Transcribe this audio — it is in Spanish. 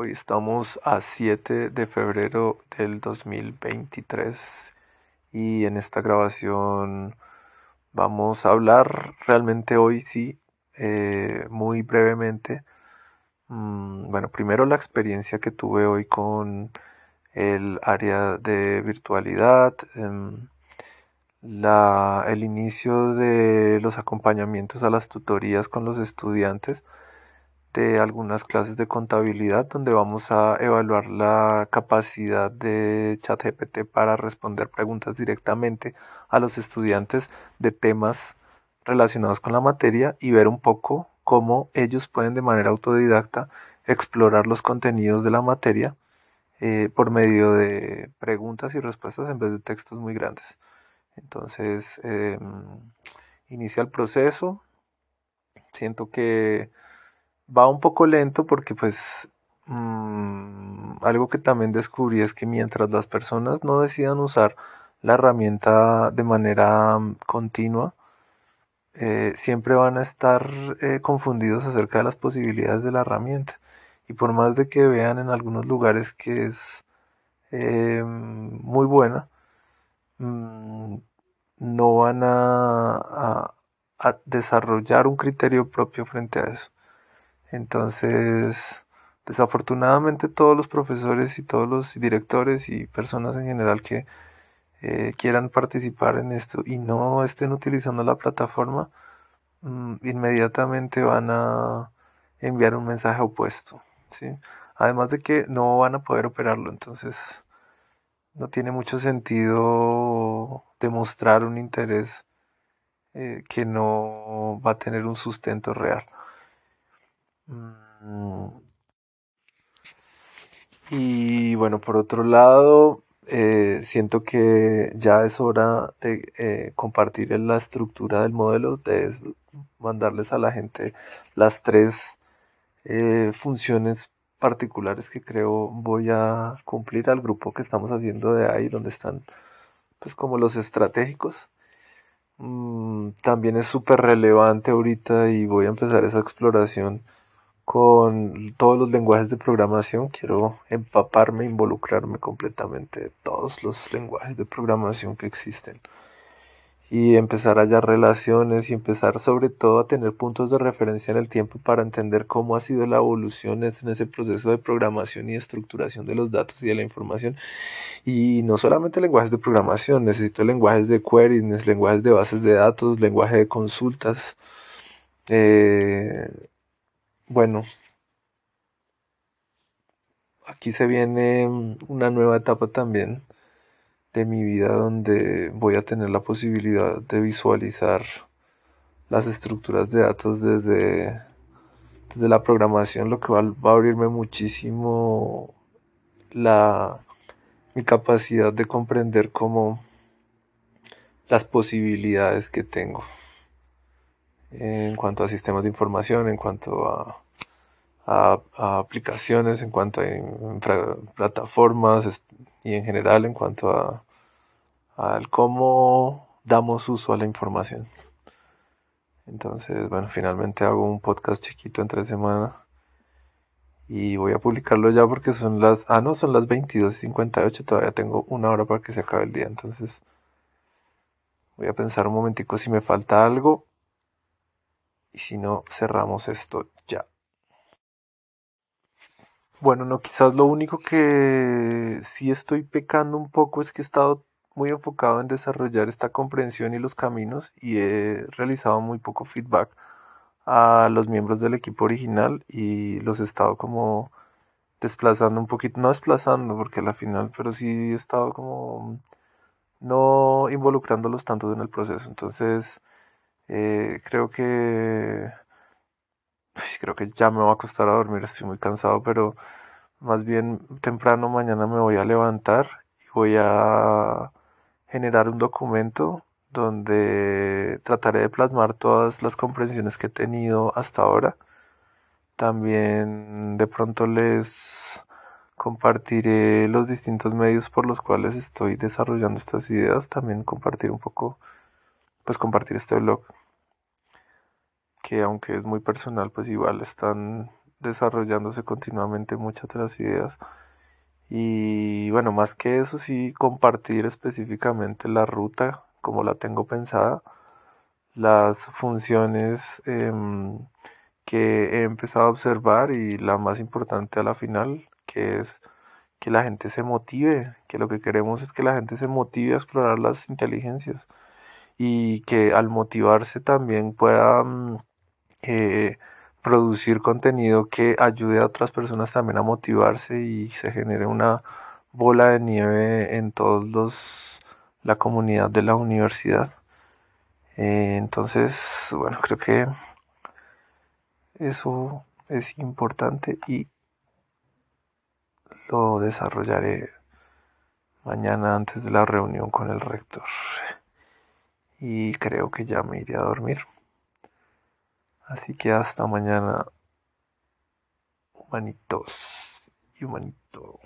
Hoy estamos a 7 de febrero del 2023 y en esta grabación vamos a hablar realmente hoy sí, eh, muy brevemente. Mm, bueno, primero la experiencia que tuve hoy con el área de virtualidad, em, la, el inicio de los acompañamientos a las tutorías con los estudiantes de algunas clases de contabilidad donde vamos a evaluar la capacidad de ChatGPT para responder preguntas directamente a los estudiantes de temas relacionados con la materia y ver un poco cómo ellos pueden de manera autodidacta explorar los contenidos de la materia eh, por medio de preguntas y respuestas en vez de textos muy grandes. Entonces, em, inicia el proceso. Siento que va un poco lento porque pues mm, algo que también descubrí es que mientras las personas no decidan usar la herramienta de manera mm, continua, eh, siempre van a estar eh, confundidos acerca de las posibilidades de la herramienta. Y por más de que vean en algunos lugares que es eh, muy buena, mm, no van a desarrollar un criterio propio frente a eso. Entonces, desafortunadamente todos los profesores y todos los directores y personas en general que eh, quieran participar en esto y no estén utilizando la plataforma, mm, inmediatamente van a enviar un mensaje opuesto. Además de que no van a poder operarlo, entonces no tiene mucho sentido demostrar un interés eh, que no va a tener un sustento real. Mm. Y bueno, por otro lado, eh, siento que ya es hora de eh, compartir la estructura del modelo, de mandarles a la gente las tres eh, funciones particulares que creo voy a cumplir al grupo que estamos haciendo de ahí, donde están pues como los estratégicos. Mm, también es súper relevante ahorita y voy a empezar esa exploración con todos los lenguajes de programación. Quiero empaparme, involucrarme completamente de todos los lenguajes de programación que existen. Y empezar a hallar relaciones y empezar sobre todo a tener puntos de referencia en el tiempo para entender cómo ha sido la evolución en ese proceso de programación y estructuración de los datos y de la información. Y no solamente lenguajes de programación, necesito lenguajes de queries, lenguajes de bases de datos, lenguaje de consultas. Eh, bueno, aquí se viene una nueva etapa también de mi vida donde voy a tener la posibilidad de visualizar las estructuras de datos desde, desde la programación, lo que va, a abrirme muchísimo la, mi capacidad de comprender cómo las posibilidades que tengo en cuanto a sistemas de información, en cuanto a, a, aplicaciones, en cuanto a plataformas y en general en cuanto a, cómo damos uso a la información. Entonces, bueno, finalmente hago un podcast chiquito entre semana y voy a publicarlo ya porque son las, ah no, son las 22.58, todavía tengo una hora para que se acabe el día, entonces voy a pensar un momentico si me falta algo y si no, cerramos esto ya. Bueno, no, quizás lo único que sí estoy pecando un poco es que he estado muy enfocado en desarrollar esta comprensión y los caminos y he realizado muy poco feedback a los miembros del equipo original y los he estado como desplazando un poquito, no desplazando porque a la final, pero sí he estado como no involucrándolos tanto en el proceso. Entonces, eh, creo que... creo que ya me va a costar a dormir, estoy muy cansado, pero más bien temprano mañana me voy a levantar y voy a generar un documento donde trataré de plasmar todas las comprensiones que he tenido hasta ahora. También de pronto les compartiré los distintos medios por los cuales estoy desarrollando estas ideas. También compartir un poco, pues compartir este blog que aunque es muy personal, pues igual están desarrollándose continuamente muchas de las ideas. Y bueno, más que eso, sí compartir específicamente la ruta como la tengo pensada, las funciones em, que he empezado a observar y la más importante a la final, que es que la gente se motive, que lo que queremos es que la gente se motive a explorar las inteligencias y que al motivarse también pueda mm, eh, producir contenido que ayude a otras personas también a motivarse y se genere una bola de nieve en todos los la comunidad de la universidad. Eh, entonces, bueno, creo que eso es importante y lo desarrollaré mañana antes de la reunión con el rector. Y creo que ya me iré a dormir. Así que hasta mañana, humanitos y humanito.